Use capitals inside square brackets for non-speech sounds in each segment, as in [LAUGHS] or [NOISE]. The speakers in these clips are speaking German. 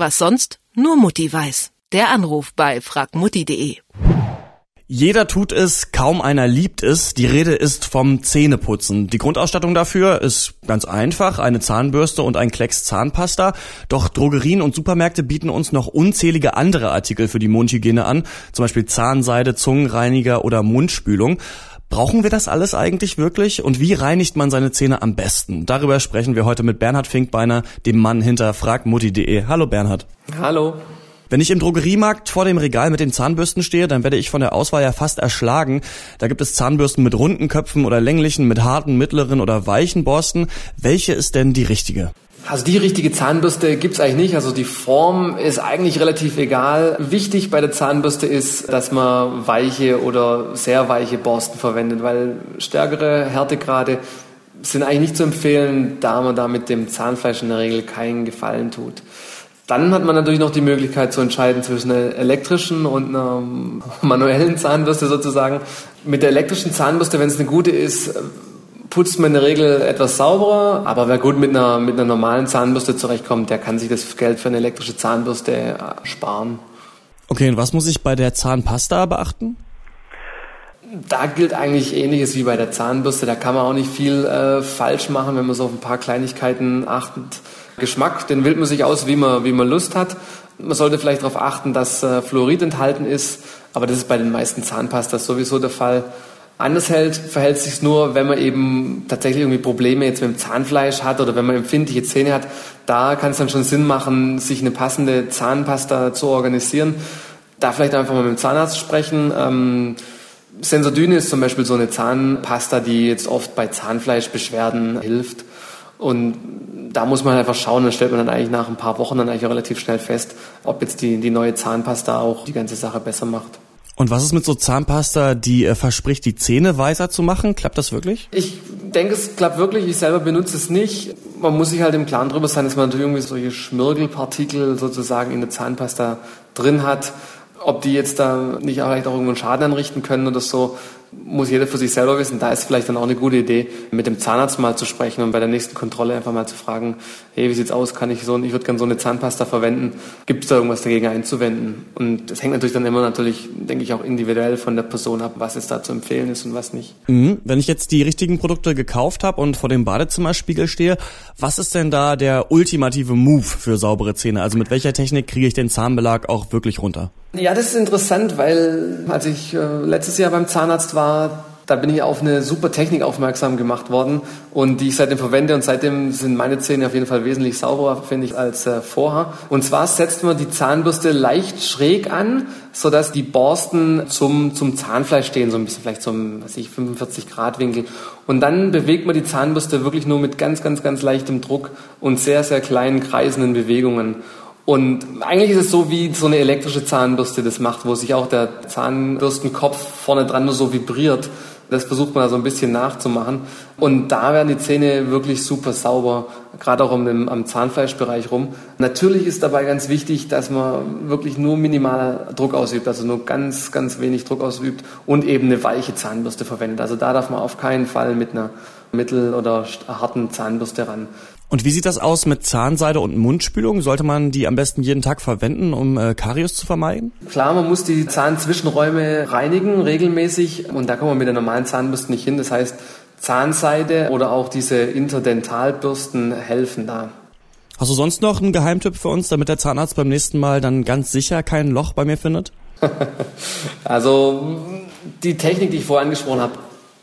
Was sonst nur Mutti weiß. Der Anruf bei fragmutti.de. Jeder tut es, kaum einer liebt es. Die Rede ist vom Zähneputzen. Die Grundausstattung dafür ist ganz einfach, eine Zahnbürste und ein Klecks Zahnpasta. Doch Drogerien und Supermärkte bieten uns noch unzählige andere Artikel für die Mundhygiene an, zum Beispiel Zahnseide, Zungenreiniger oder Mundspülung. Brauchen wir das alles eigentlich wirklich? Und wie reinigt man seine Zähne am besten? Darüber sprechen wir heute mit Bernhard Finkbeiner, dem Mann hinter fragmutti.de. Hallo Bernhard. Hallo. Wenn ich im Drogeriemarkt vor dem Regal mit den Zahnbürsten stehe, dann werde ich von der Auswahl ja fast erschlagen. Da gibt es Zahnbürsten mit runden Köpfen oder länglichen, mit harten, mittleren oder weichen Borsten. Welche ist denn die richtige? Also die richtige Zahnbürste gibt's eigentlich nicht. Also die Form ist eigentlich relativ egal. Wichtig bei der Zahnbürste ist, dass man weiche oder sehr weiche Borsten verwendet, weil stärkere Härtegrade sind eigentlich nicht zu empfehlen, da man da mit dem Zahnfleisch in der Regel keinen Gefallen tut. Dann hat man natürlich noch die Möglichkeit zu entscheiden zwischen einer elektrischen und einer manuellen Zahnbürste sozusagen. Mit der elektrischen Zahnbürste, wenn es eine gute ist, putzt man in der Regel etwas sauberer, aber wer gut mit einer, mit einer normalen Zahnbürste zurechtkommt, der kann sich das Geld für eine elektrische Zahnbürste äh, sparen. Okay, und was muss ich bei der Zahnpasta beachten? Da gilt eigentlich ähnliches wie bei der Zahnbürste. Da kann man auch nicht viel äh, falsch machen, wenn man so auf ein paar Kleinigkeiten achtet. Geschmack, den wählt man sich aus, wie man, wie man Lust hat. Man sollte vielleicht darauf achten, dass äh, Fluorid enthalten ist, aber das ist bei den meisten Zahnpastas sowieso der Fall. Anders hält, verhält sich nur, wenn man eben tatsächlich irgendwie Probleme jetzt mit dem Zahnfleisch hat oder wenn man empfindliche Zähne hat. Da kann es dann schon Sinn machen, sich eine passende Zahnpasta zu organisieren. Da vielleicht einfach mal mit dem Zahnarzt sprechen. Ähm, Sensodyne ist zum Beispiel so eine Zahnpasta, die jetzt oft bei Zahnfleischbeschwerden hilft. Und da muss man einfach schauen, dann stellt man dann eigentlich nach ein paar Wochen dann eigentlich relativ schnell fest, ob jetzt die, die neue Zahnpasta auch die ganze Sache besser macht. Und was ist mit so Zahnpasta, die äh, verspricht, die Zähne weißer zu machen? Klappt das wirklich? Ich denke, es klappt wirklich. Ich selber benutze es nicht. Man muss sich halt im Klaren drüber sein, dass man natürlich irgendwie solche Schmirgelpartikel sozusagen in der Zahnpasta drin hat. Ob die jetzt da nicht vielleicht auch irgendwo einen Schaden anrichten können oder so, muss jeder für sich selber wissen. Da ist vielleicht dann auch eine gute Idee, mit dem Zahnarzt mal zu sprechen und bei der nächsten Kontrolle einfach mal zu fragen, hey, wie sieht's aus? Kann ich so, ich würde gerne so eine Zahnpasta verwenden. Gibt es da irgendwas dagegen einzuwenden? Und das hängt natürlich dann immer natürlich, denke ich, auch individuell von der Person ab, was jetzt da zu empfehlen ist und was nicht. Mhm. Wenn ich jetzt die richtigen Produkte gekauft habe und vor dem Badezimmerspiegel stehe, was ist denn da der ultimative Move für saubere Zähne? Also mit welcher Technik kriege ich den Zahnbelag auch wirklich runter? Ja, das ist interessant, weil als ich äh, letztes Jahr beim Zahnarzt war, da bin ich auf eine super Technik aufmerksam gemacht worden und die ich seitdem verwende und seitdem sind meine Zähne auf jeden Fall wesentlich sauberer, finde ich, als äh, vorher. Und zwar setzt man die Zahnbürste leicht schräg an, sodass die Borsten zum, zum Zahnfleisch stehen, so ein bisschen vielleicht zum, ich, 45 Grad Winkel. Und dann bewegt man die Zahnbürste wirklich nur mit ganz, ganz, ganz leichtem Druck und sehr, sehr kleinen kreisenden Bewegungen. Und eigentlich ist es so, wie so eine elektrische Zahnbürste das macht, wo sich auch der Zahnbürstenkopf vorne dran nur so vibriert. Das versucht man da so ein bisschen nachzumachen. Und da werden die Zähne wirklich super sauber, gerade auch um am Zahnfleischbereich rum. Natürlich ist dabei ganz wichtig, dass man wirklich nur minimal Druck ausübt, also nur ganz, ganz wenig Druck ausübt und eben eine weiche Zahnbürste verwendet. Also da darf man auf keinen Fall mit einer mittel- oder harten Zahnbürste ran. Und wie sieht das aus mit Zahnseide und Mundspülung? Sollte man die am besten jeden Tag verwenden, um äh, Karies zu vermeiden? Klar, man muss die Zahnzwischenräume reinigen regelmäßig und da kommt man mit der normalen Zahnbürste nicht hin. Das heißt, Zahnseide oder auch diese Interdentalbürsten helfen da. Hast du sonst noch einen Geheimtipp für uns, damit der Zahnarzt beim nächsten Mal dann ganz sicher kein Loch bei mir findet? [LAUGHS] also die Technik, die ich vorher angesprochen habe,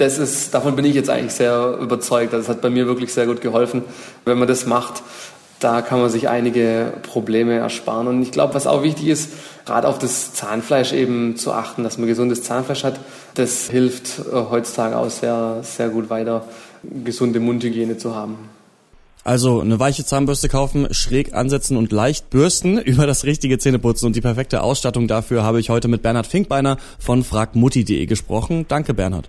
das ist, davon bin ich jetzt eigentlich sehr überzeugt. Das hat bei mir wirklich sehr gut geholfen. Wenn man das macht, da kann man sich einige Probleme ersparen. Und ich glaube, was auch wichtig ist, gerade auf das Zahnfleisch eben zu achten, dass man gesundes Zahnfleisch hat. Das hilft äh, heutzutage auch sehr, sehr gut weiter, gesunde Mundhygiene zu haben. Also eine weiche Zahnbürste kaufen, schräg ansetzen und leicht bürsten. [LAUGHS] Über das richtige Zähneputzen und die perfekte Ausstattung dafür habe ich heute mit Bernhard Finkbeiner von fragmutti.de gesprochen. Danke, Bernhard.